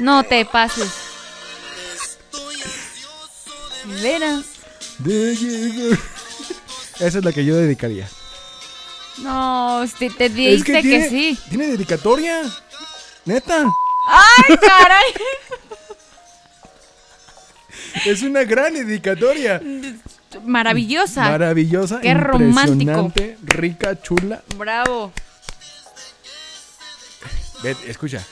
No te pases. Vera. De llegar. Esa es la que yo dedicaría. No, te dice que, tiene, sí. Tiene dedicatoria. Neta. ¡Ay, caray! Es una gran dedicatoria. Maravillosa. Maravillosa. Qué romántico. Rica, chula. Bravo. Ve, escucha.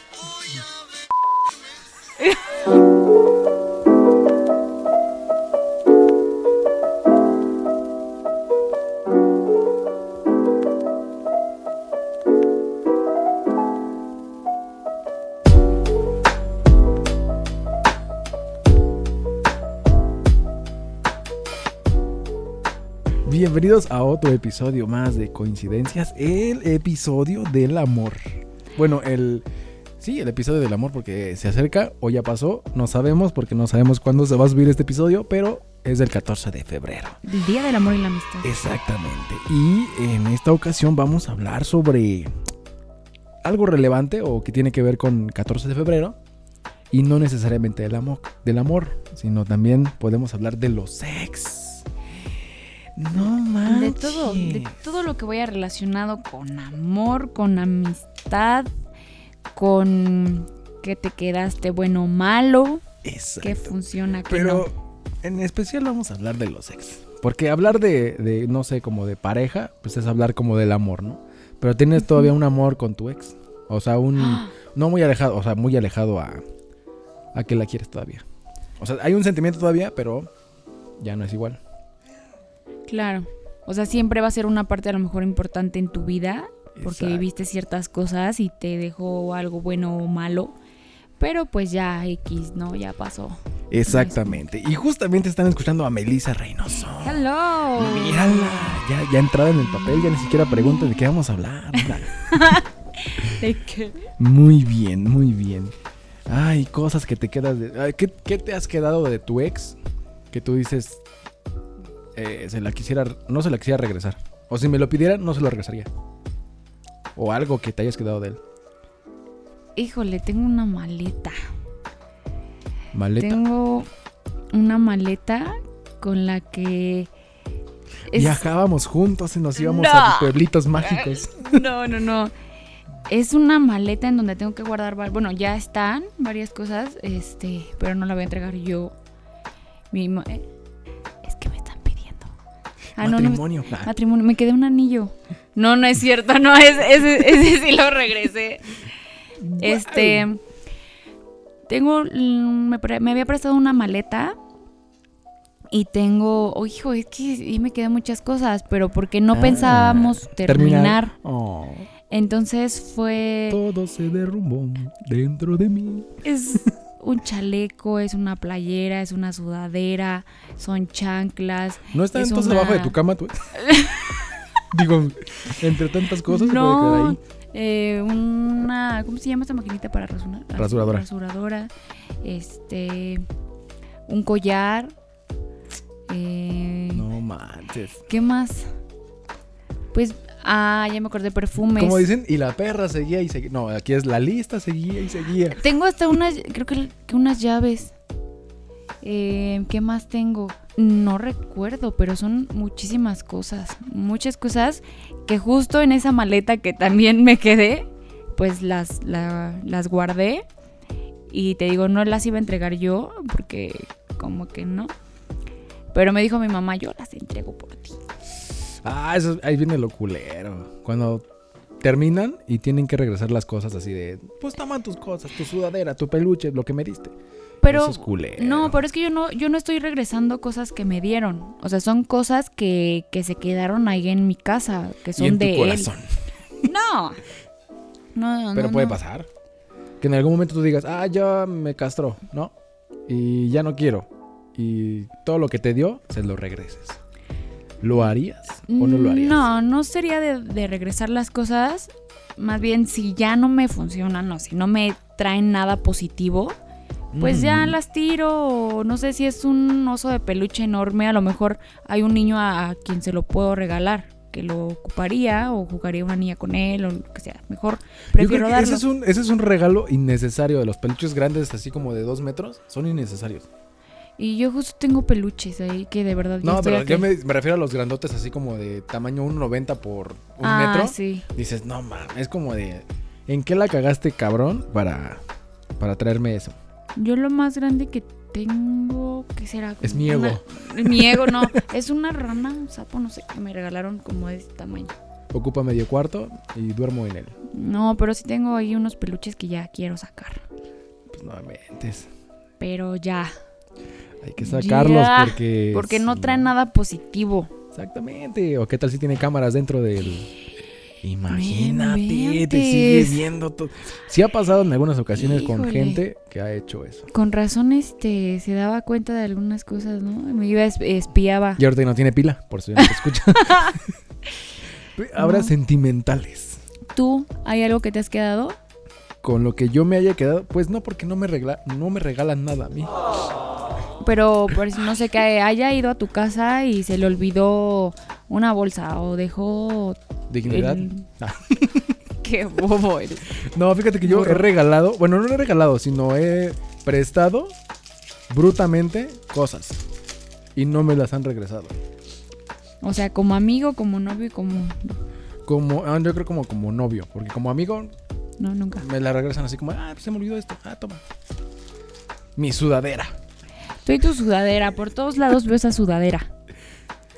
Bienvenidos a otro episodio más de Coincidencias, el episodio del amor. Bueno, el sí, el episodio del amor porque se acerca o ya pasó, no sabemos porque no sabemos cuándo se va a subir este episodio, pero es del 14 de febrero. El Día del Amor y la Amistad. Exactamente. Y en esta ocasión vamos a hablar sobre algo relevante o que tiene que ver con 14 de febrero y no necesariamente del amor, del amor, sino también podemos hablar de los sex. No De manches. todo, de todo lo que vaya relacionado con amor, con amistad, con que te quedaste bueno o malo, Exacto. que funciona, que Pero no. en especial vamos a hablar de los ex. Porque hablar de, de, no sé, como de pareja, pues es hablar como del amor, ¿no? Pero tienes todavía un amor con tu ex. O sea, un... No muy alejado, o sea, muy alejado a, a que la quieres todavía. O sea, hay un sentimiento todavía, pero ya no es igual. Claro. O sea, siempre va a ser una parte a lo mejor importante en tu vida, porque Exacto. viviste ciertas cosas y te dejó algo bueno o malo. Pero pues ya X, ¿no? Ya pasó. Exactamente. Y justamente están escuchando a Melissa Reynoso. Hello. Mírala, ya, ya entrada en el papel, ya ni siquiera pregunta de qué vamos a hablar. ¿De qué? Muy bien, muy bien. Ay, cosas que te quedas de... ay, ¿qué, qué te has quedado de tu ex? Que tú dices... eh, se la quisiera... No se la quisiera regresar. O si me lo pidiera, no se lo regresaría. O algo que te hayas quedado de él. Híjole, tengo una maleta. Maleta. Tengo una maleta con la que... es- Viajábamos juntos y nos íbamos No. a pueblitos mágicos. No, no, no. Es una maleta en donde tengo que guardar, bueno, ya están varias cosas, este, pero no la voy a entregar yo mismo. Ah, no, no, me- Matrimonio. Me quedé un anillo. No, no es cierto, no, es, ese, ese sí lo regresé. Este, tengo, me, había prestado una maleta y tengo, oh, hijo, es que sí me quedan muchas cosas, pero porque no Ah, pensábamos terminar. Oh, Entonces fue, todo se derrumbó dentro de mí. es un chaleco, es una playera, es una sudadera, son chanclas. ¿No está Es entonces una- abajo de tu cama, tú? Digo, entre tantas cosas se puede quedar No, ahí. eh, una, ¿cómo se llama esta maquinita para rasurar? Rasuradora. Rasuradora, este, un collar. eh, No manches. ¿Qué más? Pues, ah, ya me acordé, perfumes. Como dicen, y la perra seguía y seguía. No, aquí es la lista, seguía y seguía. Tengo hasta unas, creo que, que unas llaves. Eh, ¿Qué más tengo? No recuerdo, pero son muchísimas cosas. Muchas cosas que justo en esa maleta que también me quedé, pues las, la- las guardé. Y te digo, no las iba a entregar yo, porque como que no. Pero me dijo mi mamá, yo las entrego por ti. Ah, eso, ahí viene lo culero. Cuando terminan y tienen que regresar las cosas así de, pues toma tus cosas, tu sudadera, tu peluche, lo que me diste. Pero Eso es culero. No, pero es que yo no, yo no estoy regresando cosas que me dieron. O sea, son cosas que, que se quedaron ahí en mi casa, que son y en de tu corazón. él. No. No, Pero no, puede no. pasar. Que en algún momento tú digas, ah, ya me castró, ¿no? Y ya no quiero. Y todo lo que te dio, se lo regreses. ¿Lo harías o no lo harías? No, no sería de, de regresar las cosas. Más bien, si ya no me funcionan o si no me traen nada positivo, pues ya Mm. las tiro. O no sé si es un oso de peluche enorme. A lo mejor hay un niño a, a quien se lo puedo regalar. Que lo ocuparía o jugaría una niña con él o lo que sea. Mejor Yo creo prefiero que darlo. ese es, un, ese es un regalo innecesario de los peluches grandes, así como de dos metros. Son innecesarios. Y yo justo tengo peluches ahí que de verdad No, pero yo me, me refiero a los grandotes, así como de tamaño 1,90 por un ah, metro. sí. Dices, no mames, es como de. ¿En qué la cagaste, cabrón? Para, para traerme eso. Yo lo más grande que tengo, ¿qué será? Es mi ego. una- mi ego, no. Es una rana, un sapo, no sé, que me regalaron como de este tamaño. Ocupa medio cuarto y duermo en él. No, pero sí tengo ahí unos peluches que ya quiero sacar. Pues no mentes. Pero ya. Hay que sacarlos porque. Porque no traen nada positivo. Exactamente. O qué tal si tiene cámaras dentro del. Imagínate, te sigue viendo todo. Sí ha pasado en algunas ocasiones con gente que ha hecho eso. Con razón, este, se daba cuenta de algunas cosas, ¿no? Me iba, es- espiaba. Y ahorita no tiene pila, por ya no te escucha. Ahora No. sentimentales. ¿Tú hay algo que te has quedado? Con lo que yo me haya quedado, pues no, porque no me, regla, no me regalan nada a mí. Pero si no sé que haya ido a tu casa y se le olvidó una bolsa o dejó Dignidad. el- Ah. Qué bobo eres. No, fíjate que yo he regalado, bueno, no he regalado, sino he prestado brutamente cosas. Y no me las han regresado. O sea, como amigo, como novio y como... Como, ah, yo creo como, como novio, porque como amigo No, nunca. me la regresan así como, ah, pues se me olvidó esto, ah, toma. Mi sudadera. Tú y tu sudadera, por todos lados veo esa sudadera.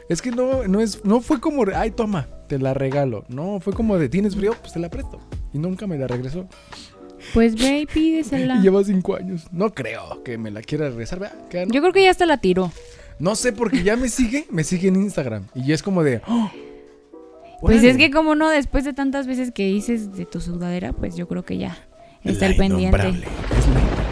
Es que no, no es, no fue como, ay, toma, te la regalo. No, fue como de, ¿tienes frío? Pues te la presto. Y nunca me la regresó. Pues ve y pídesela. Y lleva cinco años. No creo que me la quiera regresar. ¿verdad? Que no. Yo creo que ya hasta la tiró. No sé, porque ya me sigue, me sigue en Instagram. Y ya es como de, ¡oh! Pues es que como no, después de tantas veces que dices de tu sudadera, pues yo creo que ya está La el pendiente. innombrable, es la innombrable.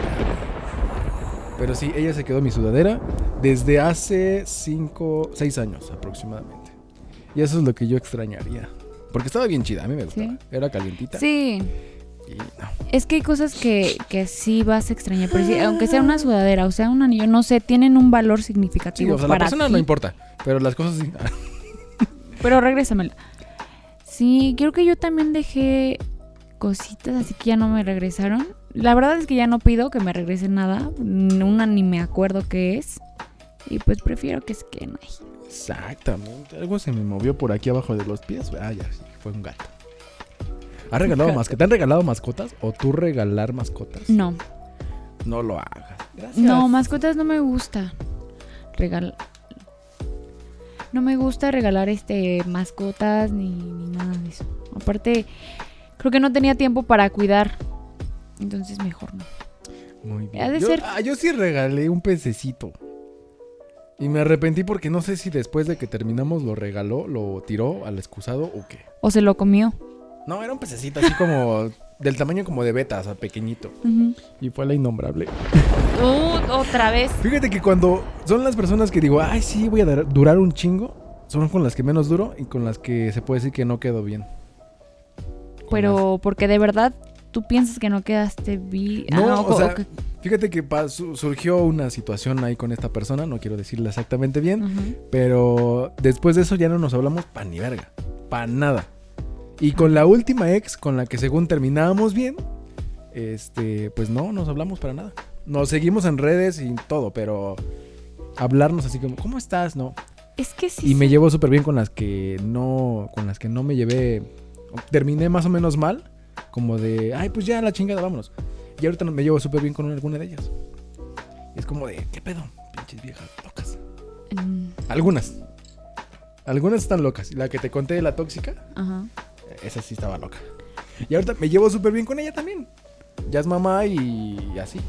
Pero sí, ella se quedó mi sudadera desde hace 5, 6 años aproximadamente. Y eso es lo que yo extrañaría. Porque estaba bien chida, a mí me gustaba. Sí. Era calientita. Sí, Y no. es que hay cosas que, que sí vas a extrañar. Pero sí, aunque sea una sudadera o sea un anillo, no sé, tienen un valor Sí, significativo o sea, la para persona ti. no importa. Pero las cosas sí. Pero regrésamela. Sí, creo que yo también dejé cositas, así que ya no me regresaron. La verdad es que ya no pido que me regresen nada. Una ni me acuerdo qué es. Y pues prefiero que se queden ahí. Exactamente. Algo se me movió por aquí abajo de los pies. Ah, ya, sí, fue un gato. ¿Has regalado mascotas? ¿Te han regalado mascotas? ¿O tú regalar mascotas? No, No lo hagas. Gracias. no, mascotas no me gusta. Regal... No me gusta regalar este mascotas ni, ni nada de eso. Aparte, creo que no tenía tiempo para cuidar. Entonces mejor no. Muy bien. Ha de yo, ser- ah, yo sí regalé un pececito. Y me arrepentí porque no sé si después de que terminamos lo regaló, lo tiró al excusado o qué. O se lo comió. No, era un pececito así como del tamaño como de beta, o sea, pequeñito. Y fue la innombrable. Uh, otra vez. Fíjate que cuando son las personas que digo, ay, sí, voy a dar- durar un chingo, son con las que menos duro y con las que se puede decir que no quedó bien. Con Pero porque de verdad tú piensas que no quedaste bien. No, o sea, Fíjate que surgió una situación ahí con esta persona, no quiero decirle exactamente bien, pero después de eso ya no nos hablamos pa' ni verga, pa' nada. Y con la última ex con la que según terminábamos bien, este, pues no, nos hablamos para nada. Nos seguimos en redes y todo, pero hablarnos así como, ¿cómo estás? No. es que sí. Y me llevo súper bien con las que no, con las que no me llevé, terminé más o menos mal, como de, ay, pues ya la chingada, vámonos. Y ahorita me llevo súper bien con alguna de ellas. Es como de, ¿qué pedo? Pinches viejas locas. Mm, Algunas. Algunas están locas. La que te conté de la tóxica, Ajá. esa sí estaba loca. Y ahorita me llevo súper bien con ella también. Ya es mamá y así.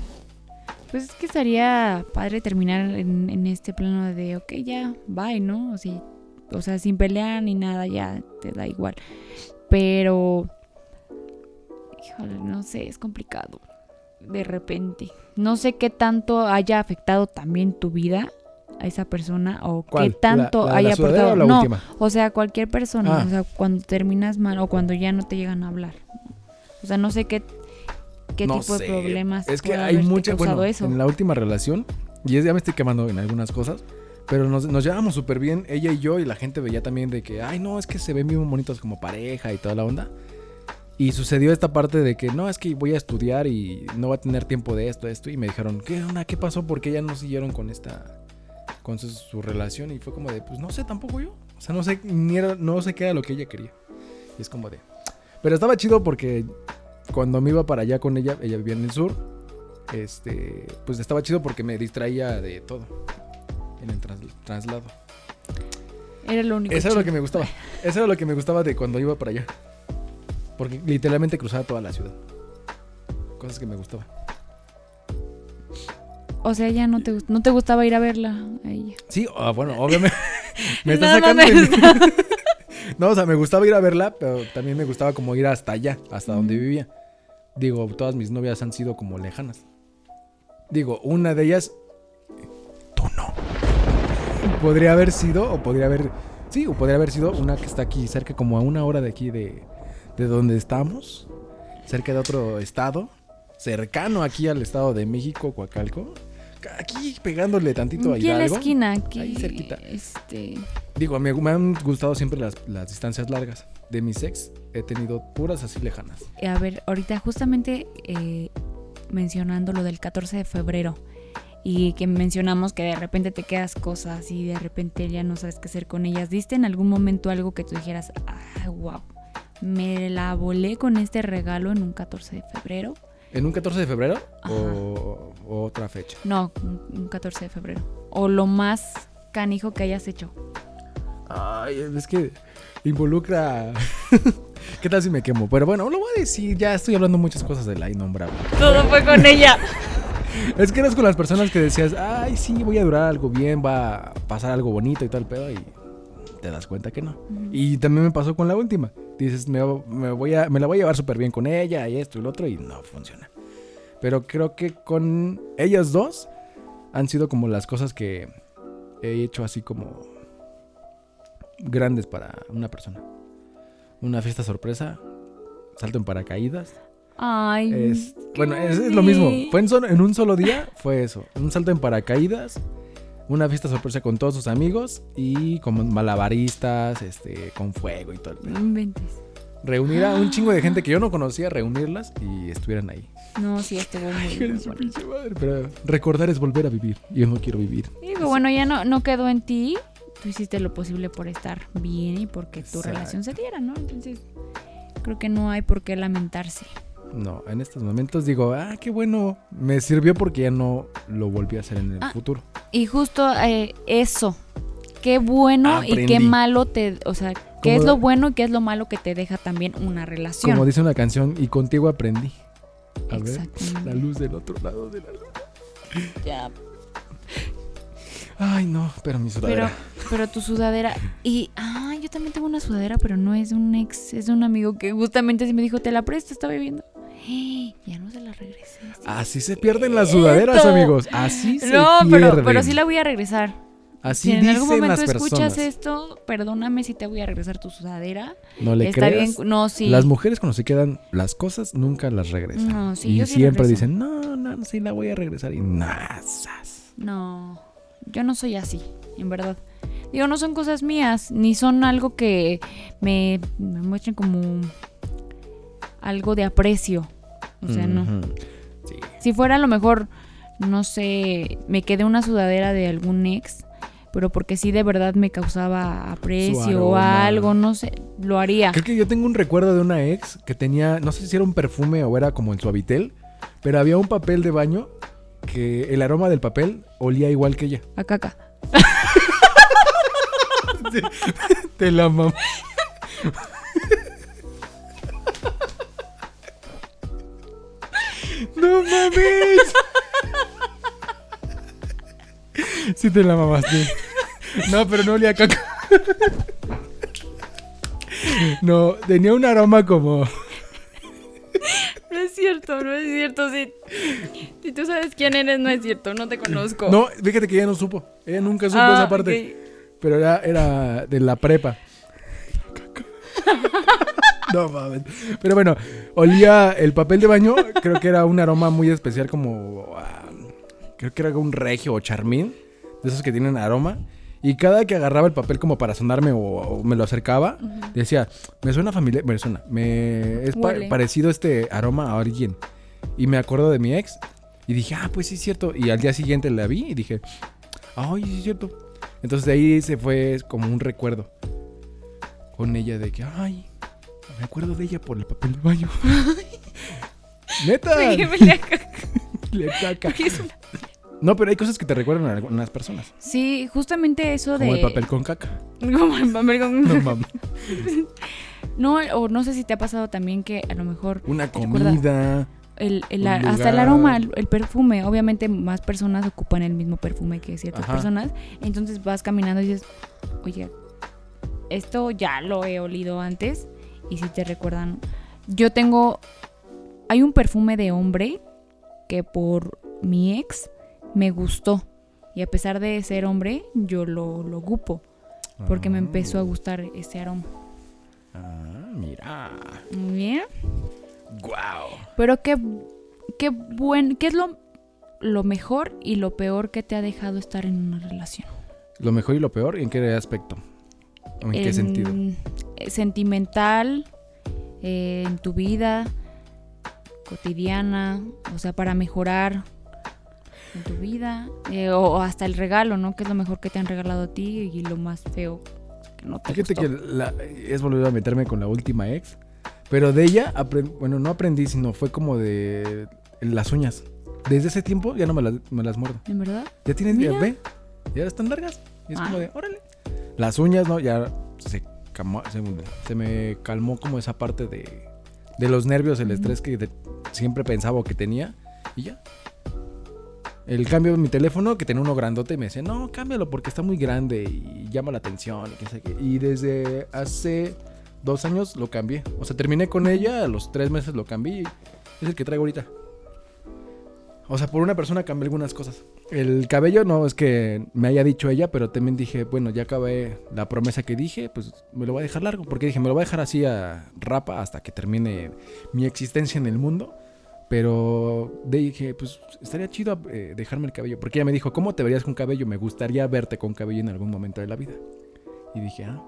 Pues es que estaría padre terminar en, en este plano de, ok, ya, bye, ¿no? O sea, o sea, sin pelear ni nada, ya te da igual. Pero, no sé, es complicado. De repente. No sé qué tanto haya afectado también tu vida a esa persona o ¿Cuál? qué tanto ¿La- la de la haya aportado. o la no, última? o sea, cualquier persona, Ah. o sea, cuando terminas mal o cuando ya no te llegan a hablar. O sea, no sé qué, qué No tipo sé. de problemas Es que hay mucha, bueno, eso. en la última relación, y es, ya me estoy quemando en algunas cosas, Pero nos, nos llevábamos súper bien, ella y yo, y la gente veía también de que, ay, no, es que se ven bien bonitos como pareja y toda la onda. Y sucedió esta parte de que, no, es que voy a estudiar y no va a tener tiempo de esto, esto. Y me dijeron, ¿qué onda? ¿Qué pasó? ¿Por qué ya no siguieron con esta, con su, su relación? Y fue como de, pues no sé, tampoco yo. O sea, no sé, ni era, no sé qué era lo que ella quería. Y es como de... Pero estaba chido porque cuando me iba para allá con ella, ella vivía en el sur, este, pues estaba chido porque me distraía de todo en el tras- traslado. Era lo único. Eso era lo chido. que me gustaba. Eso era lo que me gustaba de cuando iba para allá. Porque literalmente cruzaba toda la ciudad. Cosas que me gustaban. O sea, ya no te, no te gustaba ir a verla a ella. Sí, ah, bueno, obviamente. me está No, sacando mi- No, o sea, me gustaba ir a verla, pero también me gustaba como ir hasta allá, hasta donde vivía. Digo, todas mis novias han sido como lejanas. Digo, una de ellas. Tú no. Podría haber sido, o podría haber. Sí, o podría haber sido una que está aquí, cerca, como a una hora de aquí de, de donde estamos. Cerca de otro estado. Cercano aquí al estado de México, Coacalco. Aquí pegándole tantito a Aquí en la Hidalgo. esquina, aquí. Ahí cerquita. Este. Digo, me, me han gustado siempre las, las distancias largas. De mis ex he tenido puras así lejanas. A ver, ahorita justamente eh, mencionando lo del 14 de febrero y que mencionamos que de repente te quedas cosas y de repente ya no sabes qué hacer con ellas. ¿Diste en algún momento algo que tú dijeras, ay, wow, me la volé con este regalo en un 14 de febrero? ¿En un 14 de febrero o, o otra fecha? No, un un 14 de febrero. O lo más canijo que hayas hecho. Ay, es que involucra... ¿Qué tal si me quemo? Pero bueno, lo voy a decir, ya estoy hablando muchas cosas de la innombrable. Todo fue con ella. Es que eras con las personas que decías, ay, sí, voy a durar algo bien, va a pasar algo bonito y tal pedo, y te das cuenta que no. Y también me pasó con la última. Dices, me, me voy a, me la voy a llevar súper bien con ella y esto y lo otro, y no funciona. Pero creo que con ellas dos han sido como las cosas que he hecho así como grandes para una persona. Una fiesta sorpresa, salto en paracaídas. Ay. Es- bueno, es, es lo mismo. Fue en, solo- en un solo día, fue eso. Un salto en paracaídas, una fiesta sorpresa con todos sus amigos y como malabaristas, este, con fuego y todo. No inventes. Reunir a un chingo de gente que yo no conocía, reunirlas y estuvieran ahí. No, sí, estuvo muy, de muy su pinche madre, Pero recordar es volver a vivir. y Yo no quiero vivir. Digo, bueno, ya no, no quedó en ti. Tú hiciste lo posible por estar bien y porque tu Exacto. relación se diera, ¿no? Entonces, creo que no hay por qué lamentarse. No, en estos momentos digo, ah, qué bueno. Me sirvió porque ya no lo volví a hacer en el Ah. futuro. Y justo eh, eso. Qué bueno y qué malo te. O sea, qué es lo bueno y qué es lo malo que te deja también una relación. Como dice una canción, y contigo aprendí. A ver, la luz del otro lado de la luz. Ya, Ay, no, pero mi pero, sudadera. pero tu sudadera. Y. Ah, yo también tengo una sudadera, pero no es de un ex, es de un amigo que justamente sí me dijo, te la presto, estaba viviendo. Ya no se la regresé. sí. Así se pierden las sudaderas, amigos. Así se No, pierden. pero, pero sí la voy a regresar. Así si en dicen algún momento las escuchas personas. esto, perdóname si te voy a regresar tu sudadera. No le Está creas. bien, no, sí. Las mujeres cuando se quedan las cosas nunca las regresan. No, sí, y yo siempre regreso. dicen, no, no, sí la voy a regresar. Y nada. No, yo no soy así, en verdad. Digo, no son cosas mías, ni son algo que me, me muestren como algo de aprecio. O sea, no. Sí. Si fuera a lo mejor, no sé, me quedé una sudadera de algún ex, pero porque sí de verdad me causaba aprecio o algo, no sé, lo haría. Creo que yo tengo un recuerdo de una ex que tenía, no sé si era un perfume o era como el suavitel, pero había un papel de baño que el aroma del papel olía igual que ella. A caca. Te la mam. No mames. Sí te la mamaste. No, pero no olía a caca. No, tenía un aroma como No es cierto, no es cierto. Si, si tú sabes quién eres, no es cierto, no te conozco. No, fíjate que ella no supo. Ella nunca supo Ah, esa parte. Pero era, era de la prepa. No mames. Pero bueno, olía el papel de baño. Creo que era un aroma muy especial, como. ah, creo que era un regio o charmín. De esos que tienen aroma. Y cada que agarraba el papel como para sonarme o, o me lo acercaba, decía, me suena familiar, me suena, me es pa- parecido este aroma a alguien. Y me acuerdo de mi ex y dije, ah, pues sí es cierto. Y al día siguiente la vi y dije, ay, sí es cierto. Entonces de ahí se fue como un recuerdo con ella de que, ay, me acuerdo de ella por el papel de baño. Neta. Oye, me le caca. Le caca. Porque es una- No, pero hay cosas que te recuerdan a algunas personas. Sí, justamente eso de. Como el papel con caca. Como el papel con- No mames. No, o no sé si te ha pasado también que a lo mejor Una comida. el, el- hasta el aroma, el, el perfume, obviamente más personas ocupan el mismo perfume que ciertas Ajá. personas, entonces vas caminando y dices, oye, esto ya lo he olido antes y si te recuerdan, yo tengo, hay un perfume de hombre que por mi ex me gustó y a pesar de ser hombre yo lo, lo ocupo porque me empezó a gustar ese aroma. Ah, mira. Muy bien. Guau. Pero qué, qué buen, ¿qué es lo, lo mejor y lo peor que te ha dejado estar en una relación? Lo mejor y lo peor, ¿en qué aspecto? ¿O en, qué En- sentido? eh, Sentimental, eh, en tu vida cotidiana, o sea, para mejorar en tu vida, eh, o, o hasta el regalo, ¿no? ¿Qué es lo mejor que te han regalado a ti y lo más feo que no te Fíjate gustó? que la- es volver a meterme con la última ex. Pero de ella, bueno, no aprendí, sino fue como de las uñas. Desde ese tiempo ya no me las, me las muerdo. ¿En verdad? Ya tienes, ve, ya están largas. Y es Ah. como de, órale. Las uñas, ¿no? Ya se, calmó- se, se me calmó como esa parte de, de los nervios, el estrés que de- siempre pensaba que tenía. Y ya. El cambio de mi teléfono, que tenía uno grandote, y me decía, no, cámbialo porque está muy grande y llama la atención. Y, quién sabe qué". Y desde hace dos años lo cambié. O sea, terminé con ella, a los tres meses lo cambié es el que traigo ahorita. O sea, por una persona cambié algunas cosas. El cabello no es que me haya dicho ella, pero también dije, bueno, ya acabé la promesa que dije, pues me lo voy a dejar largo. Porque dije, me lo voy a dejar así a rapa hasta que termine mi existencia en el mundo. Pero dije, pues estaría chido eh, dejarme el cabello. Porque ella me dijo, ¿cómo te verías con cabello? Me gustaría verte con cabello en algún momento de la vida. Y dije, ah,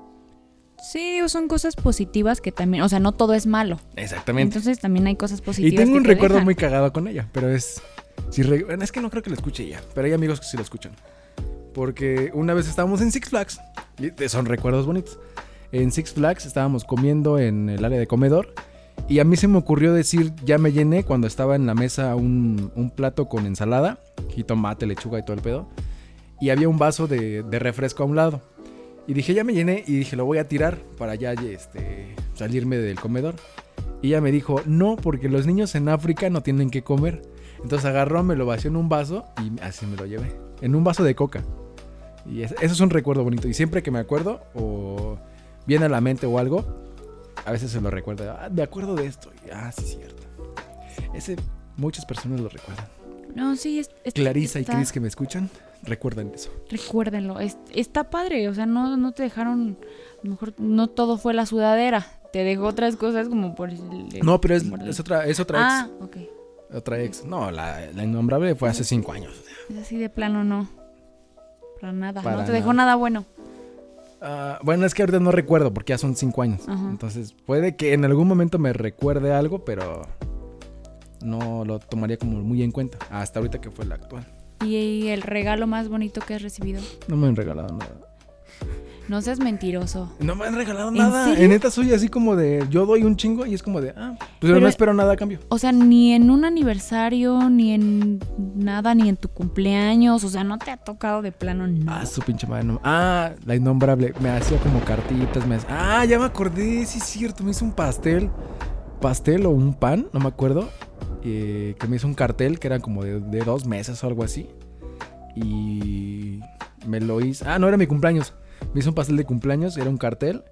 Sí, son cosas positivas que también, o sea, no todo es malo. exactamente. Entonces también hay cosas positivas. Y tengo que un te recuerdo dejan. muy cagado con ella, pero es... Si re- bueno, es que no creo que lo escuche ella, pero hay amigos que sí lo escuchan. Porque una vez estábamos en Six Flags, y son recuerdos bonitos. En Six Flags estábamos comiendo en el área de comedor y a mí se me ocurrió decir, ya me llené cuando estaba en la mesa un, un plato con ensalada, jitomate, lechuga y todo el pedo. Y había un vaso de, de refresco a un lado. Y dije, ya me llené y dije, lo voy a tirar para ya este, salirme del comedor. Y ella me dijo, no, porque los niños en África no tienen que comer. Entonces agarró, me lo vació en un vaso y así me lo llevé. En un vaso de coca. Y es- eso es un recuerdo bonito. Y siempre que me acuerdo o viene a la mente o algo, a veces se lo recuerdo. Ah, me acuerdo de esto. Y, ah, sí, cierto. Ese, muchas personas lo recuerdan. No, sí, es, es- Clarisa y Chris que me escuchan, recuerdan eso. Recuérdenlo, es- está padre, o sea, no, no te dejaron, a lo mejor no todo fue la sudadera, te dejó otras cosas como por el... No, pero es, el- es otra, es otra Ah, ok. ex. Otra ex. No, la, la innombrable fue hace cinco años. Es así de plano, no. Para nada, Para no te dejó nada. bueno. Ah, bueno, es que ahorita no recuerdo porque ya son cinco años. Ajá. Entonces puede que en algún momento me recuerde algo, pero no lo tomaría como muy en cuenta. Hasta ahorita que fue la actual. Y el regalo más bonito que has recibido. No me han regalado nada. No seas mentiroso. No me han regalado ¿En nada. serio? En neta soy así como de yo doy un chingo y es como de ah, pues Pero- no espero nada a cambio. O sea, ni en un aniversario, ni en nada, ni en tu cumpleaños. O sea, no te ha tocado de plano nada. Ah, su pinche madre. no- Ah, la innombrable. Me hacía como cartitas. Me hacía- Ah, ya me acordé. Sí, es cierto. Me hizo un pastel. Pastel o un pan, no me acuerdo. Eh, que me hizo un cartel que era como de, de dos meses o algo así. Y me lo hizo. Ah, no, era mi cumpleaños. Me hizo un pastel de cumpleaños, era un cartel.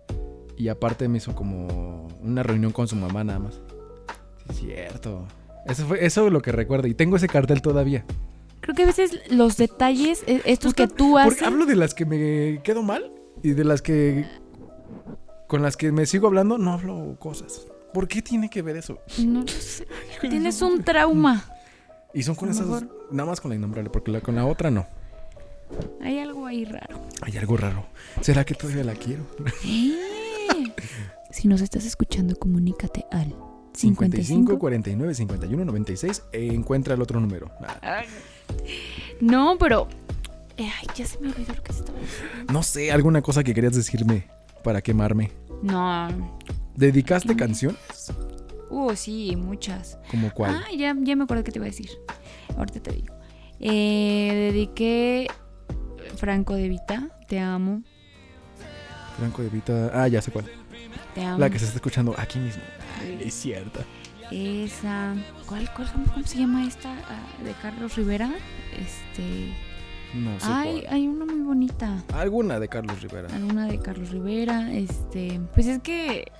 Y aparte me hizo como una reunión con su mamá nada más. Sí, es cierto. Eso fue eso es lo que recuerdo. Y tengo ese cartel todavía. Creo que a veces los detalles, eh, estos que tú Porque haces. hablo de las que me quedo mal y de las que con las que me sigo hablando no hablo cosas. ¿Por qué tiene que ver eso? No lo sé. Tienes un trauma. Y son con esas mejor. nada más con la innombrable porque la- con la otra no. Hay algo ahí raro. Hay algo raro. ¿Será que todavía la quiero? Eh. Si nos estás escuchando, comunícate al 55 55. 49 51 96 e encuentra el otro número. Ah, No, pero. eh, Ay, ya se me olvidó lo que estaba diciendo. no sé, alguna cosa que querías decirme para quemarme. No. ¿Dedicaste ¿Qué? canciones? Uh, sí, muchas. ¿Como cuál? Ah, ya, ya me acuerdo que te iba a decir. Ahorita te digo. Eh, dediqué Franco de Vita, te amo, Franco de Vita. Ah, ya sé cuál. te amo. La que se está escuchando aquí mismo. Ay, es cierta. Esa. ¿Cuál, cuál, cómo se llama esta? Ah, de Carlos Rivera. Este. No sé Ay, cuál. hay una muy bonita. Alguna de Carlos Rivera. Alguna de Carlos Rivera. Este. Pues es que.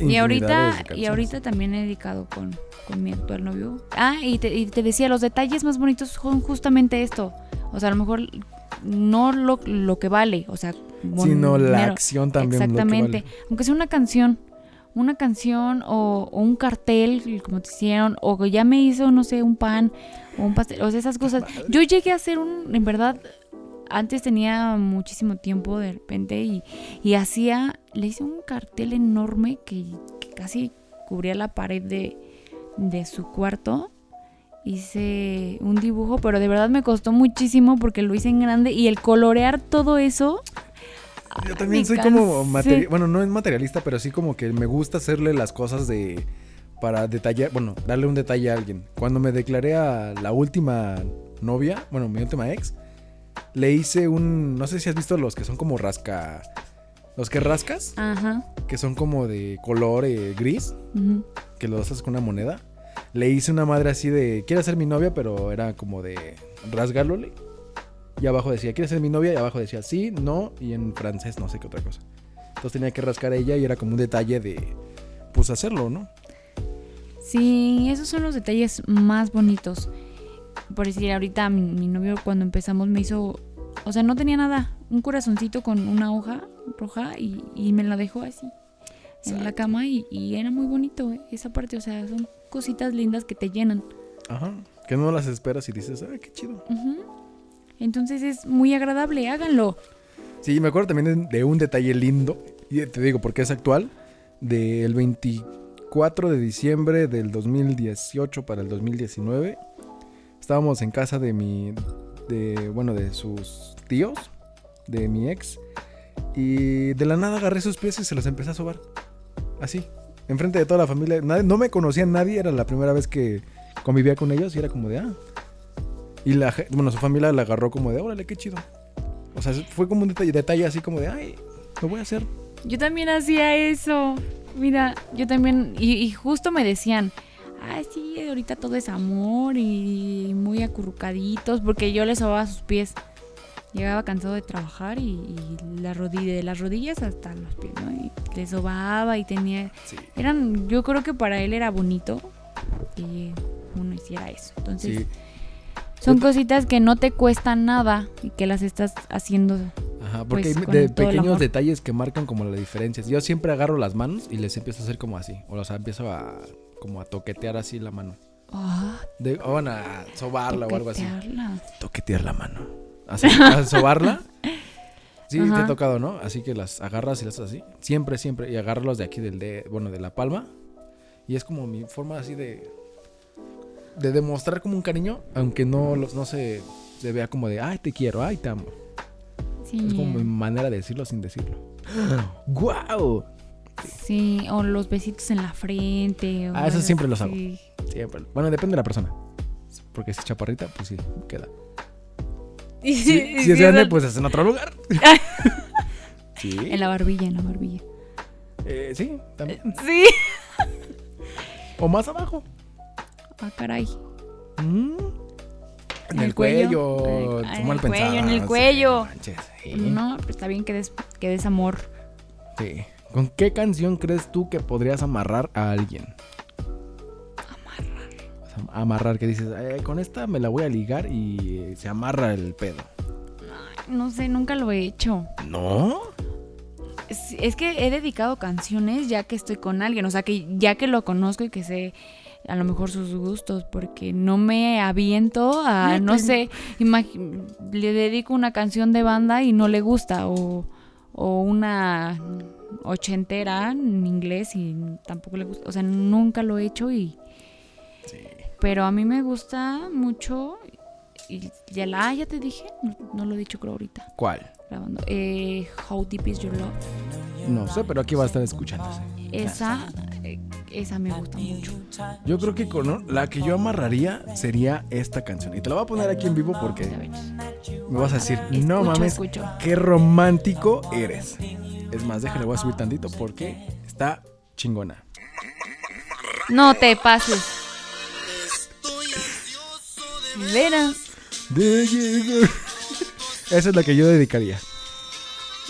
Y ahorita, y ahorita también he dedicado con, con mi actual novio. Ah, y te, y te decía, los detalles más bonitos son justamente esto. O sea, a lo mejor no lo, lo que vale, o sea, Sino la acción también. lo que Exactamente. vale. Aunque sea una canción, una canción o, o un cartel, como te hicieron, o que ya me hizo, no sé, un pan o un pastel, o sea, esas cosas. Yo llegué a hacer un, en verdad, antes tenía muchísimo tiempo de repente y, y hacía, le hice un cartel enorme que, que casi cubría la pared de, de su cuarto. Hice un dibujo, pero de verdad me costó muchísimo porque lo hice en grande y el colorear todo eso. Yo ay, también soy como bueno, no es materialista, pero sí como que me gusta hacerle las cosas de para detallar, bueno, darle un detalle a alguien. Cuando me declaré a la última novia, bueno, mi última ex, le hice un, no sé si has visto los que son como rasca, los que rascas, Ajá. que son como de color eh, gris, ujú. que los haces con una moneda. Le hice una madre así de, quiere ser mi novia, pero era como de rasgarlole. Y abajo decía, ¿quieres ser mi novia? Y abajo decía, sí, no, y en francés no sé qué otra cosa. Entonces tenía que rascar a ella y era como un detalle de, pues hacerlo, ¿no? Sí, esos son los detalles más bonitos. Por decir, ahorita mi, mi novio cuando empezamos me hizo, o sea, no tenía nada, un corazoncito con una hoja roja y, y me la dejó así en la cama y, y era muy bonito eh, esa parte, o sea, son cositas lindas que te llenan. Ajá. Que no las esperas y dices, ay, qué chido. Ujú. Entonces es muy agradable, háganlo. Sí, me acuerdo también de, de un detalle lindo, y te digo porque es actual, del 24 de diciembre del 2018 para el 2019. Estábamos en casa de mi, de, bueno, de sus tíos, de mi ex, y de la nada agarré sus pies y se los empecé a sobar. Así, enfrente de toda la familia. Nadie- no me conocía nadie, era la primera vez que convivía con ellos y era como de, ah. Y bueno, su familia la agarró como de, órale, qué chido. O sea, fue como un detalle, así como de, ay, lo voy a hacer. Yo también hacía eso. Mira, yo también, y justo me decían, ay, sí, ahorita todo es amor y muy acurrucaditos, porque yo les sobaba sus pies. Llegaba cansado de trabajar y, y la rodilla, de las rodillas hasta los pies, ¿no? Y le sobaba y tenía... Sí. Eran, yo creo que para él era bonito que uno hiciera eso. Entonces, Sí. son cositas que no te cuestan nada y que las estás haciendo. Ajá, porque Pues, hay de todo el pequeños detalles que marcan como las diferencias. Yo siempre agarro las manos y les empiezo a hacer como así. O sea, empiezo a como a toquetear así la mano. Ah, De, a sobarla o algo así. toquetearla. Toquetear la mano. Así, a sobarla. Sí, te he tocado, ¿no? Así que las agarras y las haces así. Siempre, siempre. Y agarrarlos de aquí del de, bueno, de la palma. Y es como mi forma así de. De demostrar como un cariño. Aunque no, los- no se, se vea como de, ay, te quiero, ay, te amo. Sí. Es como mi manera de decirlo sin decirlo. ¡Guau! Sí, o los besitos en la frente. o Ah, eso siempre los hago. así. Siempre. Bueno, depende de la persona. Porque si es chaparrita, pues sí, queda. Y Si, sí, si sí, es grande, pues es en otro lugar. sí. En la barbilla, en la barbilla. Eh, sí, también. Sí. O más abajo. Ah, caray. Mm. En ¿En el, el cuello? cuello. En el- en mal cuello, en el cuello. no manches, sí. No, pues está bien que des, que des amor. Sí. ¿Con qué canción crees tú que podrías amarrar a alguien? Amarrar. amarrar, que dices, "Eh, con esta me la voy a ligar y se amarra el pedo. No sé, nunca lo he hecho. ¿No? Es, es que he dedicado canciones ya que estoy con alguien, o sea, que ya que lo conozco y que sé a lo mejor sus gustos, porque no me aviento a, Neta. no sé, imagi- le dedico una canción de banda y no le gusta, o, o una ochentera en inglés y tampoco le gusta, o sea, nunca lo he hecho y... Sí. Pero a mí me gusta mucho, y ya la, ah, ya te dije, no, no lo he dicho creo ahorita, ¿Cuál? grabando, eh, How Deep Is Your Love. No sé, pero aquí va a estar escuchándose. Esa, eh, esa me gusta mucho. Yo creo que con la que yo amarraría sería esta canción. Y te la voy a poner aquí en vivo porque me vas a decir, no mames, escucho. qué romántico eres. Es más, déjale, voy a subir tantito porque está chingona. No te pases. Vera. De llegar. Esa es la que yo dedicaría.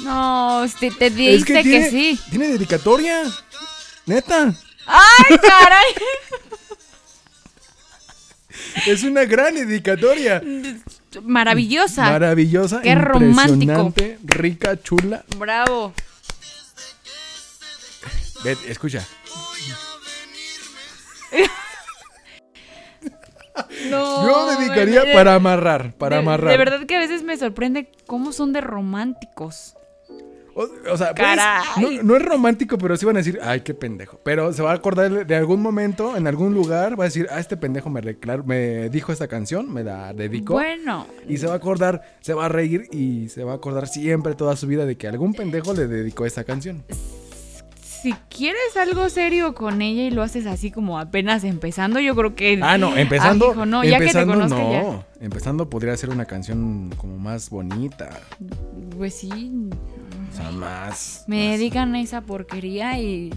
No, te, te Es dice que, tiene, sí. Tiene dedicatoria. Neta. ¡Ay, caray! Es una gran dedicatoria. Maravillosa. Maravillosa, Qué romántico. rica, chula. Bravo. Ve, escucha. No, Yo dedicaría de- para amarrar, para de, amarrar. De verdad que a veces me sorprende cómo son de románticos. O, o sea, pues, no, no es romántico, pero sí van a decir, ay, qué pendejo. Pero se va a acordar de- de algún momento, en algún lugar, va a decir, ah, este pendejo me, reclar- me dijo esta canción, me la dedicó. Bueno, Y se va a acordar, se va a reír y se va a acordar siempre toda su vida de que algún pendejo le dedicó esta canción. Si quieres algo serio con ella y lo haces así como apenas empezando, yo creo que. Ah, no, empezando. Ah, hijo, no, ya que te empezando, conozca ya. no. Empezando podría ser una canción como más bonita. Pues sí. O sea, más. Me más- dedican a esa porquería y.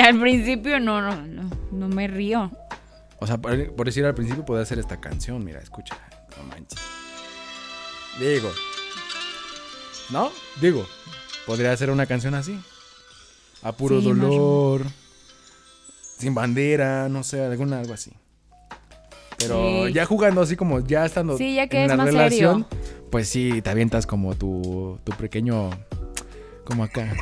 Al principio no, no, no, no me río. O sea, por, por decir al principio podría ser esta canción, mira, escucha. No manches. Digo. ¿No? Digo. Podría ser una canción así. A puro Sí, dolor. Sin bandera, no sé, alguna algo así. Pero Sí. ya jugando así como ya estando Sí, ya que en es la más relación, serio. pues sí, te avientas como tu, tu pequeño como acá.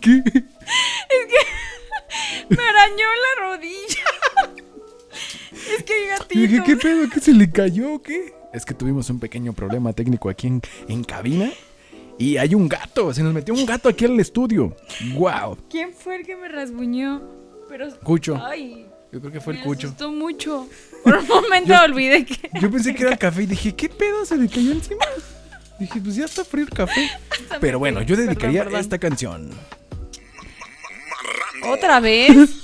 ¿Qué? Me arañó la rodilla. es que Y dije, gatito. ¿qué pedo? ¿Qué se le cayó? ¿Qué? Es que tuvimos un pequeño problema técnico aquí en, en cabina. Y hay un gato. Se nos metió un gato aquí al estudio. ¡Wow! ¿Quién fue el que me rasguñó? Pero. Cucho. Ay, Yo creo que fue el me cucho. asustó mucho. Por un momento Yo- olvidé que. Yo pensé que era el café y dije, ¿qué pedo? Se le cayó encima. Dije, pues ya está frío el café. Pero bueno, yo dedicaría perdón. esta canción. ¿Otra vez?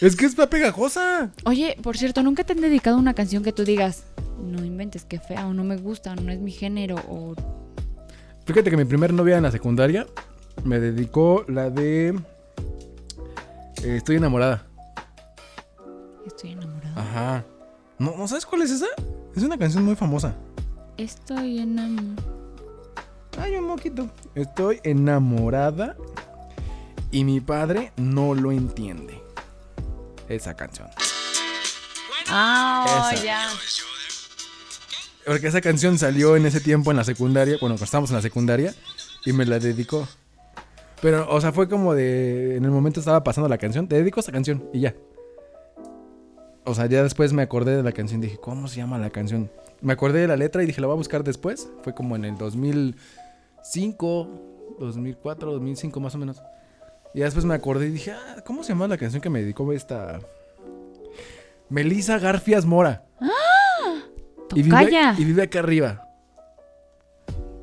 Es que está pegajosa. Oye, por cierto, ¿nunca te han dedicado una canción que tú digas, no inventes, qué fea, o no me gusta, o no es mi género, o... Fíjate que mi primer novia en la secundaria me dedicó la de... eh, estoy enamorada. Estoy enamorada. Ajá. ¿No, ¿No sabes cuál es esa? Es una canción muy famosa. Estoy enamorada. Ay, un moquito. Estoy enamorada y mi padre no lo entiende. Esa canción. Ah, ya. Porque esa canción salió en ese tiempo en la secundaria, bueno, cuando estábamos en la secundaria, y me la dedicó. Pero, o sea, fue como de. En el momento estaba pasando la canción, te dedico esa canción y ya. O sea, ya después me acordé de la canción, dije, ¿cómo se llama la canción? Me acordé de la letra y dije, la voy a buscar después. Fue como en el 2005, 2004, 2005 más o menos. Y después me acordé y dije, ah, ¿cómo se llama la canción que me dedicó esta. Melissa Garfias Mora. Y vive, Tocaya. y vive acá arriba.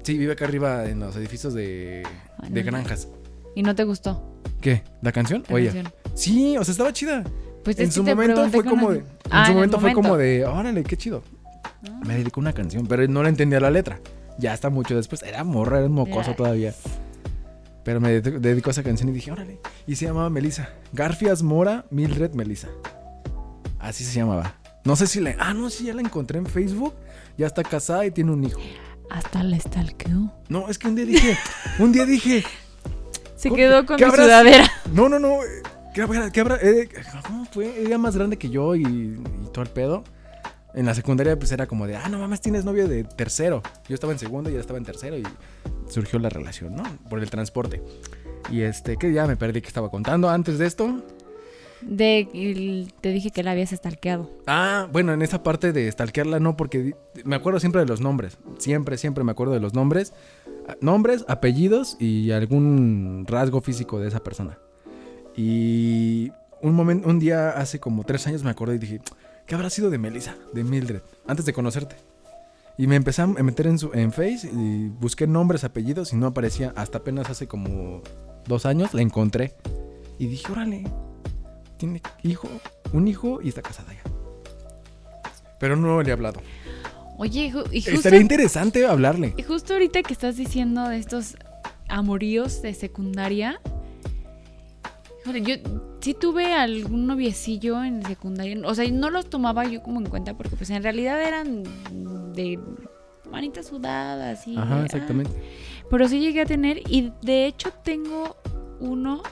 Sí, vive acá arriba en los edificios de, Ay, de no. granjas. ¿Y no te gustó ¿Qué? ¿La canción? la o ella? canción? Sí, o sea, estaba chida. Pues en su te momento fue como de. En Ah, su momento fue como de. Órale, qué chido. Ah. Me dedicó una canción, pero no le entendía la letra. Ya está mucho después. Era morra, era mocoso todavía. Pero me dedi- dedicó a esa canción y dije, órale. Y se llamaba Melissa. Garfias Mora Mildred Melissa. Así se llamaba. No sé si le. Ah, no, sí, ya la encontré en Facebook. Ya está casada y tiene un hijo. Hasta la stalkeó. No, es que un día dije. un día dije. Se ¿Cómo- quedó con mi habrás- sudadera. No, no, no. eh, ¿Qué habrá? qué habrá- eh, ¿Cómo fue? Ella más grande que yo y, y todo el pedo. En la secundaria, pues era como de, ah, no mames, tienes novio de tercero. Yo estaba en segundo y ella estaba en tercero. Y surgió la relación, ¿no? Por el transporte. Y este, que ya me perdí que estaba contando antes de esto. De, te dije que la habías estalqueado. Ah, bueno, en esa parte de stalkearla no, porque me acuerdo siempre de los nombres. Siempre, siempre me acuerdo de los nombres. Nombres, apellidos y algún rasgo físico de esa persona. Y un momento, un día hace como tres años me acordé y dije, ¿qué habrá sido de Melissa, de Mildred, antes de conocerte? Y me empecé a meter en, su, en Face y busqué nombres, apellidos y no aparecía. Hasta apenas hace como dos años la encontré. Y dije, órale, tiene hijo, un hijo y está casada ya. Pero no le he hablado. Oye, y justo, Estaría interesante hablarle. y justo ahorita que estás diciendo de estos amoríos de secundaria. yo sí tuve algún noviecillo en secundaria. O sea, no los tomaba yo como en cuenta porque pues en realidad eran de manitas sudadas y... Ajá, ah, exactamente. Pero sí llegué a tener y de hecho tengo uno,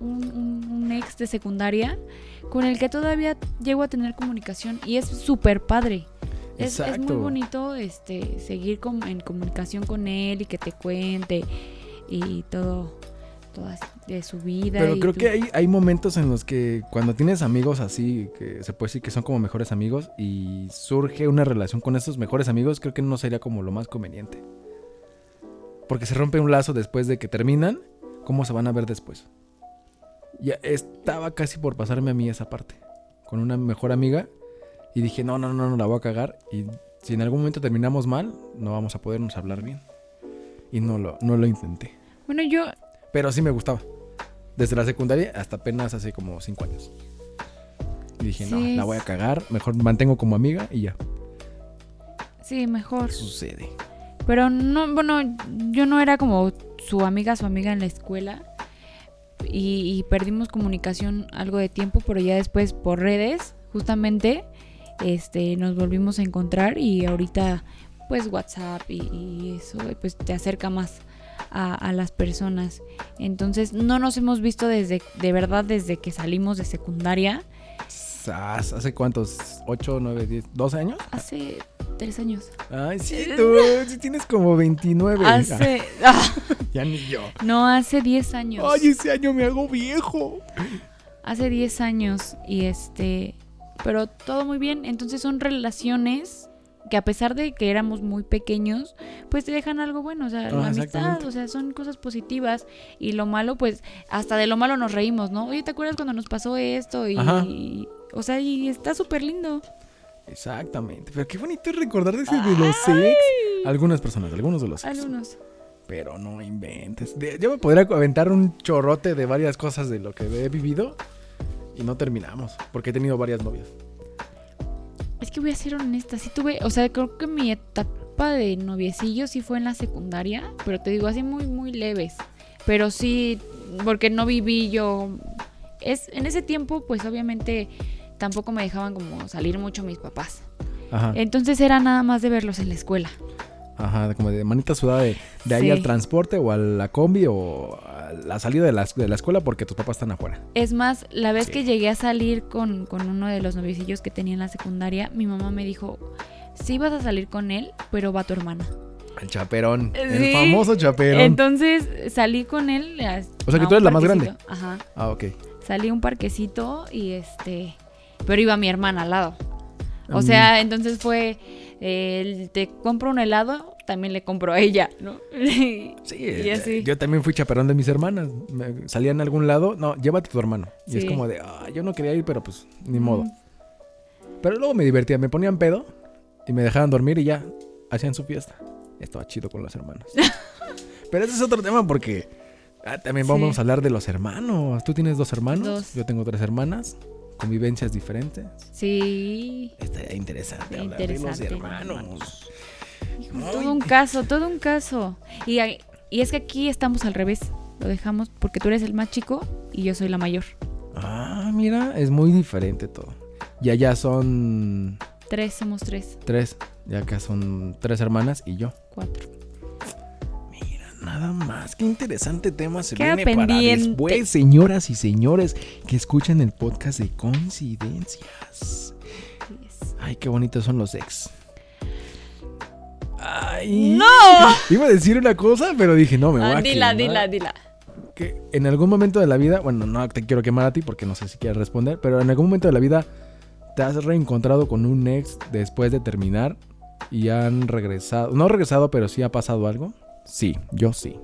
un, un- un ex de secundaria con el que todavía llego a tener comunicación y es súper padre. Es, es muy bonito este, seguir en comunicación con él y que te cuente y todo, todo de su vida. Pero creo tú- que hay, hay momentos en los que cuando tienes amigos así, que se puede decir que son como mejores amigos, y surge una relación con esos mejores amigos, creo que no sería como lo más conveniente. Porque se rompe un lazo después de que terminan, ¿cómo se van a ver después? Ya estaba casi por pasarme a mí esa parte, con una mejor amiga, y dije, no, no, no, no la voy a cagar, y si en algún momento terminamos mal, no vamos a podernos hablar bien. Y no lo, no lo intenté. Bueno, yo Pero sí me gustaba. Desde la secundaria hasta apenas hace como cinco años. Y dije, no, la voy a cagar. Mejor me mantengo como amiga y ya. sí, mejor. Sucede. Pero no, bueno, yo no era como su amiga, su amiga en la escuela. Y, y perdimos comunicación algo de tiempo, pero ya después por redes, justamente, este, nos volvimos a encontrar y ahorita, pues WhatsApp y, y eso, pues te acerca más a, a las personas. Entonces, no nos hemos visto desde, de verdad, desde que salimos de secundaria, ¿Hace cuántos? ¿8, 9, 10, 12 años? hace tres años. Ay, sí, tú sí tienes como 29. Hace, Ah, ah, ya ni yo. no, hace 10 años. Ay, ese año me hago viejo. hace 10 años y este, pero todo muy bien, entonces son relaciones que a pesar de que éramos muy pequeños, pues te dejan algo bueno, o sea, Ah, la amistad, exactamente. o sea, son cosas positivas y lo malo, pues hasta de lo malo nos reímos, ¿no? Oye, ¿te acuerdas cuando nos pasó esto? Y, Ajá. o sea, y está súper lindo. Exactamente. Pero qué bonito es recordar de, ese- de los ex. Algunas personas, algunos de los ex. Algunos. Pero no inventes. Yo me podría aventar un chorrote de varias cosas de lo que he vivido y no terminamos. Porque he tenido varias novias. Es que voy a ser honesta, sí tuve, o sea, creo que mi etapa de noviecillo sí fue en la secundaria, pero te digo así muy, muy leves. Pero sí, porque no viví yo. Es, en ese tiempo, pues obviamente tampoco me dejaban como salir mucho mis papás. Ajá. Entonces era nada más de verlos en la escuela. Ajá, como de manita sudada de, de ahí Sí. al transporte o a la combi o a la salida de la, de la escuela porque tus papás están afuera. Es más, la vez Sí. que llegué a salir con, con uno de los noviecillos que tenía en la secundaria, mi mamá me dijo, sí vas a salir con él, pero va tu hermana. El chaperón. El famoso chaperón. Entonces salí con él. a- O sea, que tú eres la más grande. Ajá. ah, ok. Salí a un parquecito y este. Pero iba mi hermana al lado. O Mm. sea, entonces fue. eh, te compro un helado, también le compro a ella, ¿no? Sí, Y eh, así. yo también fui chaperón de mis hermanas. Me- salían a algún lado, no, llévate a tu hermano. Y es como de, ah, yo no quería ir, pero pues ni modo. Pero luego me divertía, me ponían pedo y me dejaban dormir y ya hacían su fiesta. Estaba chido con las hermanas. Pero ese es otro tema porque ah, también Sí. vamos a hablar de los hermanos. Tú tienes dos hermanos, Dos. yo tengo tres hermanas, convivencias diferentes. Sí. Estaría interesante hablar de los interesante, hermanos. Hijo, todo un caso, todo un caso. Y, y es que aquí estamos al revés. Lo dejamos porque tú eres el más chico y yo soy la mayor. Ah, mira, es muy diferente todo. Y allá son Tres, somos tres, tres, ya acá son tres hermanas y yo. cuatro. Nada más. Qué interesante tema se Queda viene para pendiente. después, señoras y señores que escuchan el podcast de coincidencias. Ay, qué bonitos son los ex. Ay. ¡No! Iba a decir una cosa, pero dije, no, me voy Ah, a dila, quemar. dila, dila. Que en algún momento de la vida, bueno, no te quiero quemar a ti porque no sé si quieres responder, pero en algún momento de la vida te has reencontrado con un ex después de terminar y han regresado, no regresado, pero sí ha pasado algo. Sí, yo sí.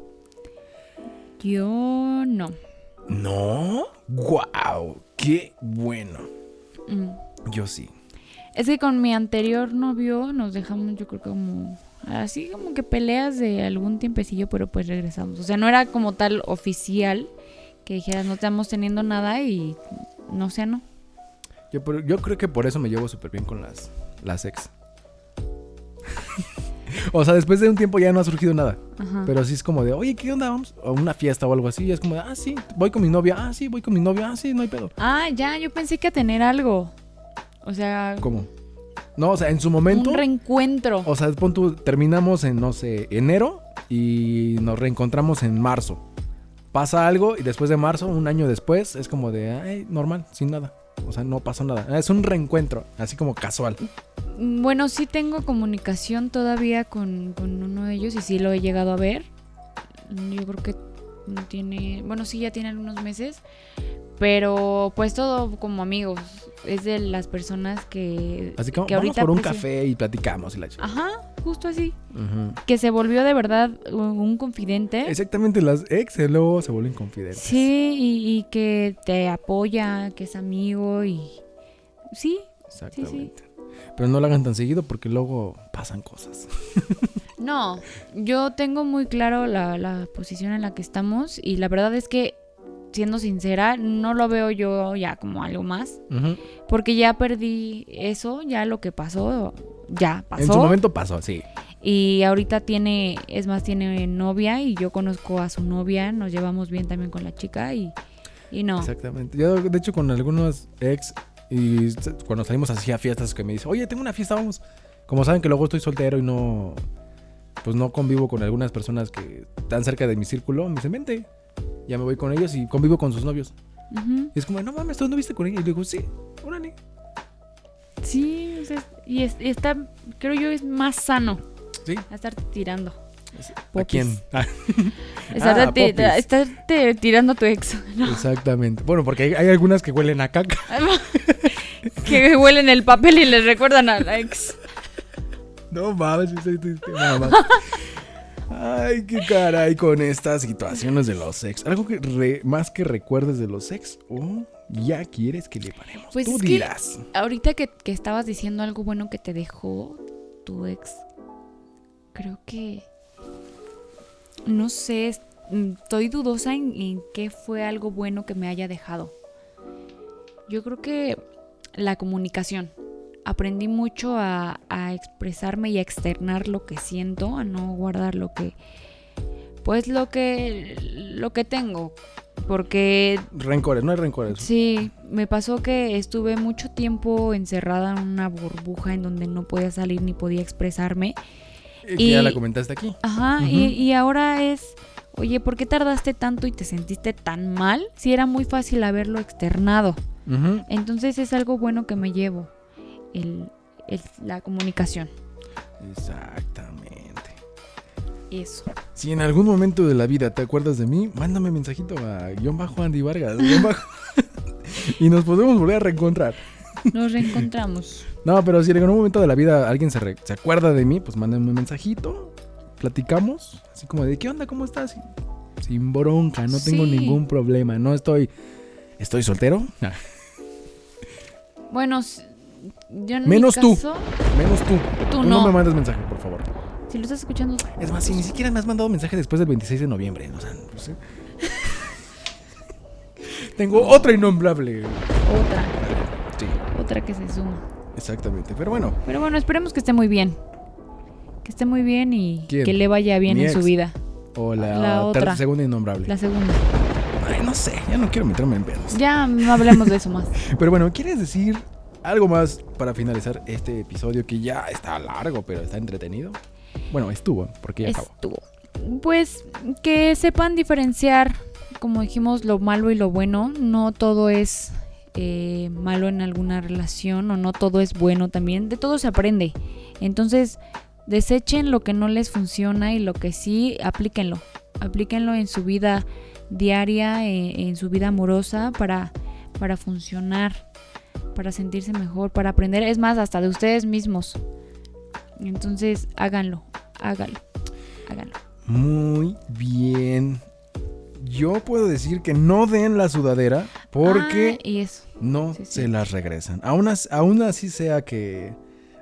Yo no. ¿No? ¡Wow! ¡Qué bueno! Mm. Yo sí. Es que con mi anterior novio nos dejamos, yo creo que como así como que peleas de algún tiempecillo, pero pues regresamos. O sea, no era como tal oficial que dijeras no estamos teniendo nada y no sé, no. Yo, yo creo que por eso me llevo súper bien con las, las ex. o sea, después de un tiempo ya no ha surgido nada. Ajá. Pero sí es como de, oye, ¿qué onda? Vamos a una fiesta o algo así. Y es como de, ah, sí, voy con mi novia. Ah, sí, voy con mi novia. Ah, sí, no hay pedo. Ah, ya, yo pensé que a tener algo. O sea, ¿Cómo? No, o sea, en su momento. un reencuentro. O sea, pon tú, terminamos en, no sé, enero y nos reencontramos en marzo. Pasa algo y después de marzo, un año después, es como de, ay, normal, sin nada. O sea, no pasó nada. Es un reencuentro, así como casual. Bueno, sí tengo comunicación todavía con, con uno de ellos y sí lo he llegado a ver. Yo creo que no tiene, bueno, sí ya tiene algunos meses, pero pues todo como amigos. Es de las personas que, Así como, que vamos ahorita por un aprecio. café y platicamos y la chica. Ajá, justo así. Que se volvió de verdad un confidente. Exactamente, las ex luego se vuelven confidentes. Sí, y, y que te apoya, que es amigo y... Sí, Exactamente. Pero no lo hagan tan seguido porque luego pasan cosas. No, yo tengo muy claro la, la posición en la que estamos y la verdad es que, siendo sincera, no lo veo yo ya como algo más, porque ya perdí eso, ya lo que pasó, ya pasó. En su momento pasó, sí. Y ahorita tiene, es más, tiene novia y yo conozco a su novia, nos llevamos bien también con la chica y, y no. Exactamente. Yo, de hecho, con algunos ex, y cuando salimos así a fiestas, que me dicen, oye, tengo una fiesta, vamos. Como saben que luego estoy soltero y no, pues no convivo con algunas personas que están cerca de mi círculo, me dicen, vente. Ya me voy con ellos y convivo con sus novios. Y es como, no mames, ¿tú no viste con ella? Y le digo, sí, órale. Sí, o sea, y es- está, creo yo, es más sano Sí. a estar tirando. ¿A quién? Ah, Ah, estarte tirando a tu ex. exactamente. Bueno, porque hay, hay algunas que huelen a caca. que huelen el papel y les recuerdan a la ex. No mames, nada más. Ay, qué caray con estas situaciones de los ex. Algo que re- más que recuerdes de los ex o ya quieres que le paremos. Pues Tú es que- dirás. Ahorita que, que estabas diciendo algo bueno que te dejó tu ex, creo que. No sé, mm, estoy dudosa en, en qué fue algo bueno que me haya dejado. Yo creo que la comunicación. Aprendí mucho a, a expresarme y a externar lo que siento, a no guardar lo que. Pues lo que. lo que tengo. Porque Rencores, no hay rencores. Sí, me pasó que estuve mucho tiempo encerrada en una burbuja en donde no podía salir ni podía expresarme. Que ya y- la comentaste aquí. Ajá, y, y ahora es, oye, ¿por qué tardaste tanto y te sentiste tan mal? Si era muy fácil haberlo externado. Entonces es algo bueno que me llevo, el, el- la comunicación. Exactamente. Eso. Si en algún momento de la vida te acuerdas de mí, mándame mensajito a guion bajo Andy Vargas. guion bajo- y nos podemos volver a reencontrar. Nos reencontramos. No, pero si en algún momento de la vida alguien se, re- se acuerda de mí, pues mándenme un mensajito, platicamos, así como de, ¿qué onda? ¿Cómo estás? Sin bronca, no tengo ningún problema, no estoy... ¿Estoy soltero? Ah, Bueno, yo en Menos mi tú. caso, menos tú. tú no. no. me mandes mensaje, por favor. Si lo estás escuchando, Es más, si ni siquiera me has mandado mensaje después del 26 de noviembre. O sea, no sé. Tengo otra innombrable. otra, Sí, otra que se suma. Exactamente. Pero bueno, Pero bueno, esperemos que esté muy bien. Que esté muy bien y ¿Quién? que le vaya bien Mi en su vida. o la, otra. segunda innombrable. La segunda. Ay, no sé, ya no quiero meterme en pedos. Ya no hablemos de eso más. Pero bueno, ¿quieres decir algo más para finalizar este episodio que ya está largo, pero está entretenido? Bueno, estuvo, porque ya acabó. Estuvo. Pues que sepan diferenciar, como dijimos, lo malo y lo bueno. No todo es eh, malo en alguna relación o no todo es bueno también. De todo se aprende. Entonces, Desechen lo que no les funciona y lo que sí, aplíquenlo. Aplíquenlo en su vida diaria, eh, en su vida amorosa para, para funcionar, para sentirse mejor, para aprender. Es más, hasta de ustedes mismos. Entonces, háganlo, háganlo, háganlo. Muy bien. Yo puedo decir que no den la sudadera porque Ah, y eso. no sí, sí. se las regresan. Aún, as- aún así sea que,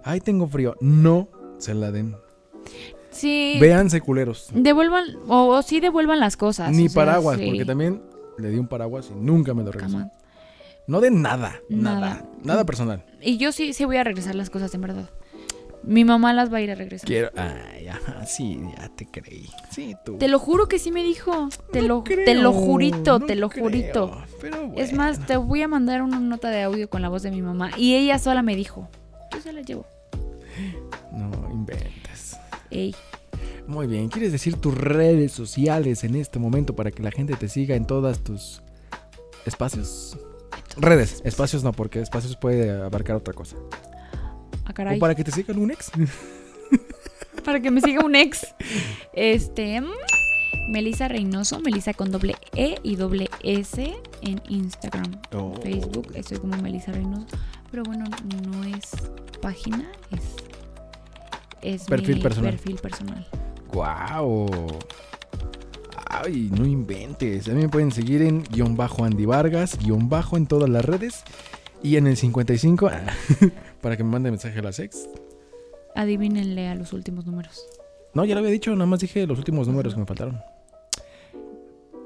ay, tengo frío, no se la den. Sí. Véanse culeros. Devuelvan, o, o sí devuelvan las cosas. Ni sea, paraguas, sí. porque también le di un paraguas y nunca me lo regresó. No den nada, nada, Nada. nada, personal. Y yo sí, sí voy a regresar las cosas, en verdad. Mi mamá las va a ir a regresar. Quiero, ay, ajá, sí, ya te creí. Sí, tú. Te lo juro que sí me dijo. Te, No lo, creo, te lo jurito, no te lo creo, jurito. pero Es más, te voy a mandar una nota de audio con la voz de mi mamá. Y ella sola me dijo. Yo se la llevo. No inventes. Ey. Muy bien, ¿quieres decir tus redes sociales en este momento para que la gente te siga en todas tus espacios? Redes, espacios no, porque espacios puede abarcar otra cosa. Ah, caray. O para que te sigan un ex. Para que me siga un ex. Este. mm, Melissa Reynoso, Melissa con doble E y doble S en Instagram. Oh. Facebook, estoy como Melissa Reynoso. Pero bueno, no es página, es. Es Perfil mi personal. perfil personal. ¡Guau! Ay, no inventes. También me pueden seguir en guion bajo Andy Vargas, guion bajo en todas las redes. Y en el 55, ah, para que me mande mensaje a las ex. Adivínenle a los últimos números. No, ya lo había dicho, nada más dije los últimos números que me faltaron.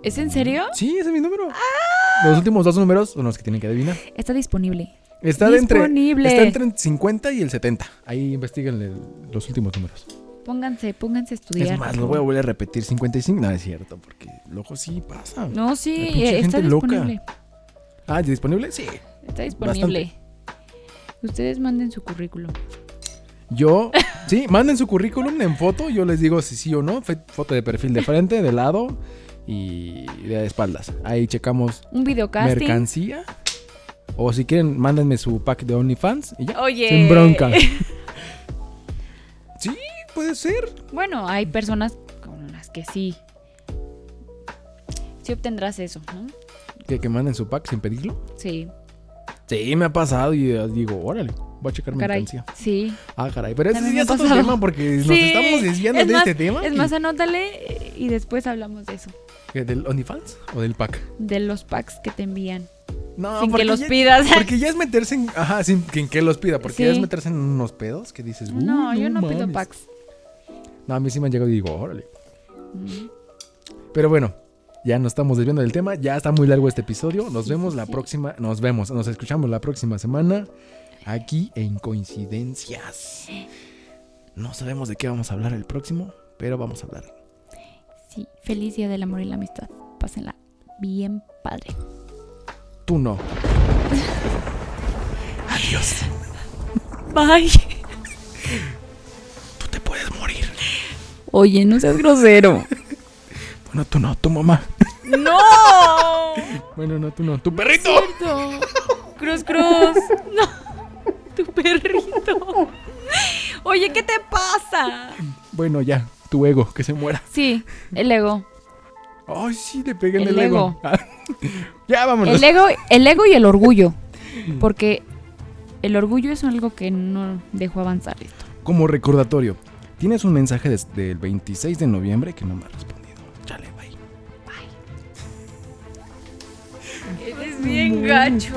¿Es en serio? Sí, ese es mi número. Los últimos dos números son los que tienen que adivinar. Está disponible. Está de entre, Disponible. está entre el 50 y el 70. Ahí investiguen los últimos números. Pónganse, pónganse a estudiar. es más, lo voy a volver a repetir. 55, no es cierto, porque luego sí pasa. No, sí, La eh, está gente loca. Ah, ¿ya disponible? Sí. Está disponible. Ustedes manden su currículum. Yo, sí, manden su currículum en foto. Yo les digo si sí o no. Foto de perfil de frente, de lado y de espaldas. Ahí checamos Un videocasting. mercancía. O si quieren, mándenme su pack de OnlyFans y ya. Oye. Sin bronca. Sí, puede ser. Bueno, hay personas con las que sí. Sí obtendrás eso, ¿no? Que, que manden su pack sin pedirlo. Sí. Sí, me ha pasado y eh, digo, órale, voy a checar Caray. mercancía. Sí. Ah, caray. Pero ese sí es otro tema porque nos Sí. estamos desviando Es de más- este tema. Es y- más, anótale y después hablamos de eso. ¿Que ¿Del OnlyFans o del pack? De los packs que te envían. No, sin que los ya- pidas. Porque ya es meterse en. Ajá, sin que, que los pida. Porque ya es meterse en unos pedos que dices. "Uy, no, yo no pido mames". packs. No, a mí sí me han llegado y digo, órale. Mm. Pero bueno, ya nos estamos desviando del tema. Ya está muy largo este episodio. Nos Sí, vemos sí, la sí. próxima. Nos vemos, nos escuchamos la próxima semana. Aquí en Coincidencias. No sabemos de qué vamos a hablar el próximo, pero vamos a hablar. Sí, feliz día del amor y la amistad. Pásenla bien padre. Tú no. Adiós. Bye. Tú te puedes morir. Oye, no seas grosero. Bueno, tú no, tu mamá. ¡No! Bueno, no, tú no. Tu perrito. Cierto. Cruz, cruz. No. Tu perrito. Oye, ¿qué te pasa? Bueno, ya. Tu ego, que se muera. Sí, el ego. Ay, sí, le pegué en El el, ego. ya, vámonos. El ego, el ego y el orgullo. Porque el orgullo es algo que no dejó avanzar esto. Como recordatorio, tienes un mensaje desde el 26 de noviembre que no me ha bien gacho.